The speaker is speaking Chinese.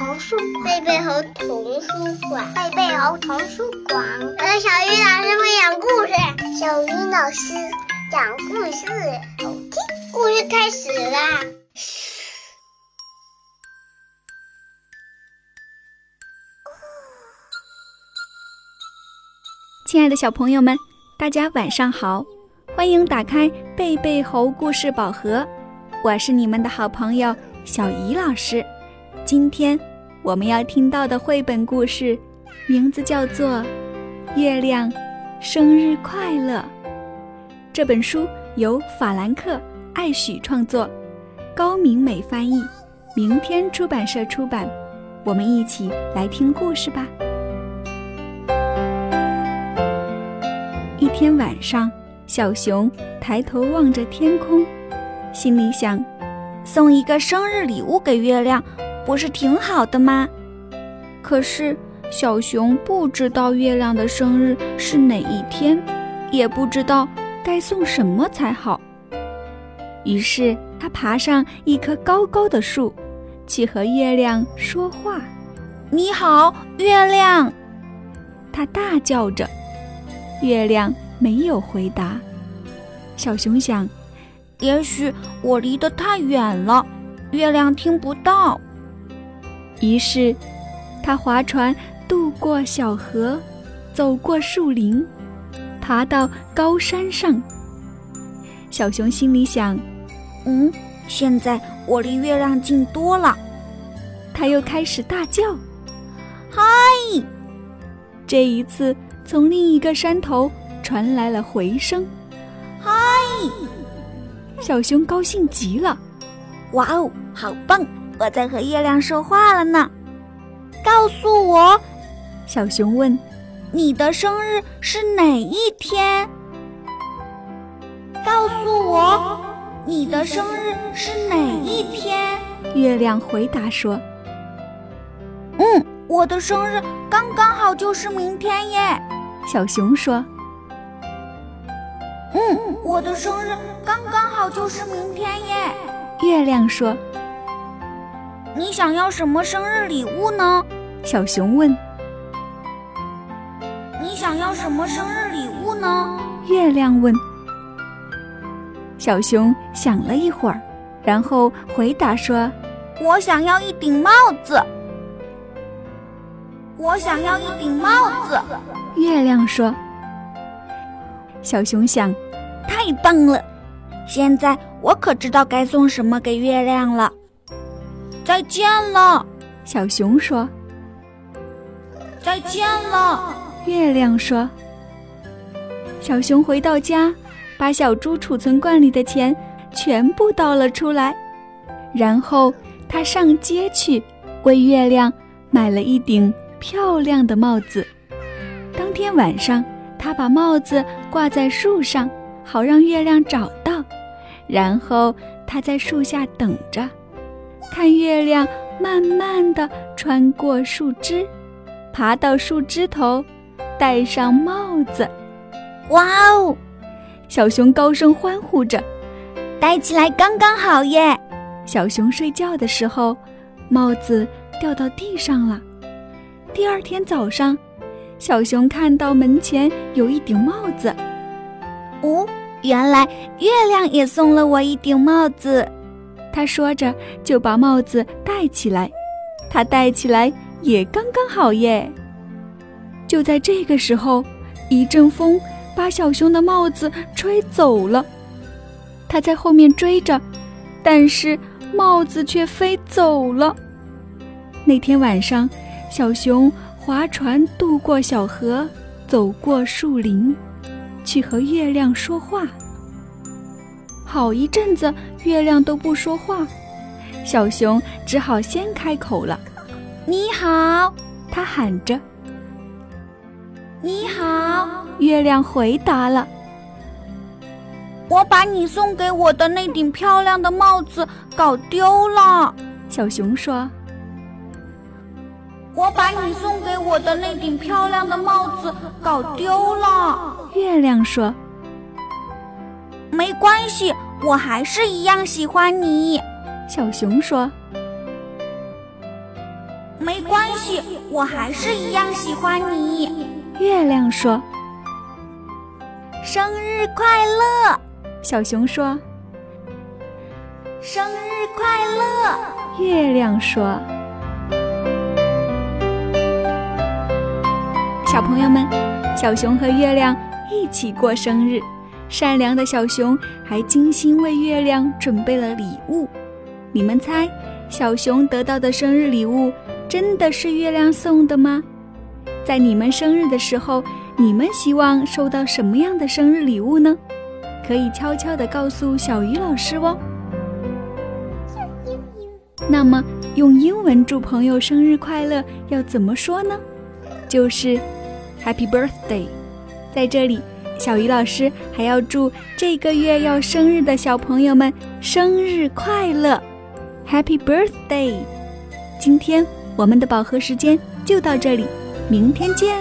童书贝贝猴童书馆，贝贝猴童书馆。我的小鱼老师会讲故事，小鱼老师讲故事，好听。故事开始啦！亲爱的小朋友们，大家晚上好，欢迎打开贝贝猴故事宝盒，我是你们的好朋友小怡老师。今天我们要听到的绘本故事，名字叫做《月亮生日快乐》。这本书由法兰克·艾许创作，高明美翻译，明天出版社出版。我们一起来听故事吧。一天晚上，小熊抬头望着天空，心里想：送一个生日礼物给月亮。不是挺好的吗？可是小熊不知道月亮的生日是哪一天，也不知道该送什么才好。于是他爬上一棵高高的树，去和月亮说话：“你好，月亮！”他大叫着。月亮没有回答。小熊想：也许我离得太远了，月亮听不到。于是，他划船渡过小河，走过树林，爬到高山上。小熊心里想：“嗯，现在我离月亮近多了。”他又开始大叫：“嗨！”这一次，从另一个山头传来了回声：“嗨！”小熊高兴极了：“哇哦，好棒！”我在和月亮说话了呢，告诉我，小熊问：“你的生日是哪一天？”告诉我，你的生日是哪一天？月亮回答说：“嗯，我的生日刚刚好就是明天耶。”小熊说：“嗯，我的生日刚刚好就是明天耶。”月亮说。你想要什么生日礼物呢？小熊问。你想要什么生日礼物呢？月亮问。小熊想了一会儿，然后回答说：“我想要一顶帽子。”我想要一顶帽子。月亮说。小熊想：“太棒了！现在我可知道该送什么给月亮了。”再见了，小熊说。再见了，月亮说。小熊回到家，把小猪储存罐里的钱全部倒了出来，然后他上街去为月亮买了一顶漂亮的帽子。当天晚上，他把帽子挂在树上，好让月亮找到。然后他在树下等着。看月亮慢慢地穿过树枝，爬到树枝头，戴上帽子。哇哦！小熊高声欢呼着，戴起来刚刚好耶！小熊睡觉的时候，帽子掉到地上了。第二天早上，小熊看到门前有一顶帽子。哦，原来月亮也送了我一顶帽子。他说着，就把帽子戴起来。他戴起来也刚刚好耶。就在这个时候，一阵风把小熊的帽子吹走了。他在后面追着，但是帽子却飞走了。那天晚上，小熊划船渡过小河，走过树林，去和月亮说话。好一阵子，月亮都不说话，小熊只好先开口了：“你好！”它喊着。“你好！”月亮回答了。“我把你送给我的那顶漂亮的帽子搞丢了。”小熊说。“我把你送给我的那顶漂亮的帽子搞丢了。”月亮说。没关系，我还是一样喜欢你。”小熊说。“没关系，我还是一样喜欢你。”月亮说：“生日快乐！”小熊说：“生日快乐！”月亮说：“小朋友们，小熊和月亮一起过生日。善良的小熊还精心为月亮准备了礼物。你们猜，小熊得到的生日礼物真的是月亮送的吗？在你们生日的时候，你们希望收到什么样的生日礼物呢？可以悄悄地告诉小鱼老师哦。那么，用英文祝朋友生日快乐要怎么说呢？就是 Happy Birthday。在这里，小鱼老师还要祝这个月要生日的小朋友们生日快乐，Happy Birthday！今天我们的饱和时间就到这里，明天见。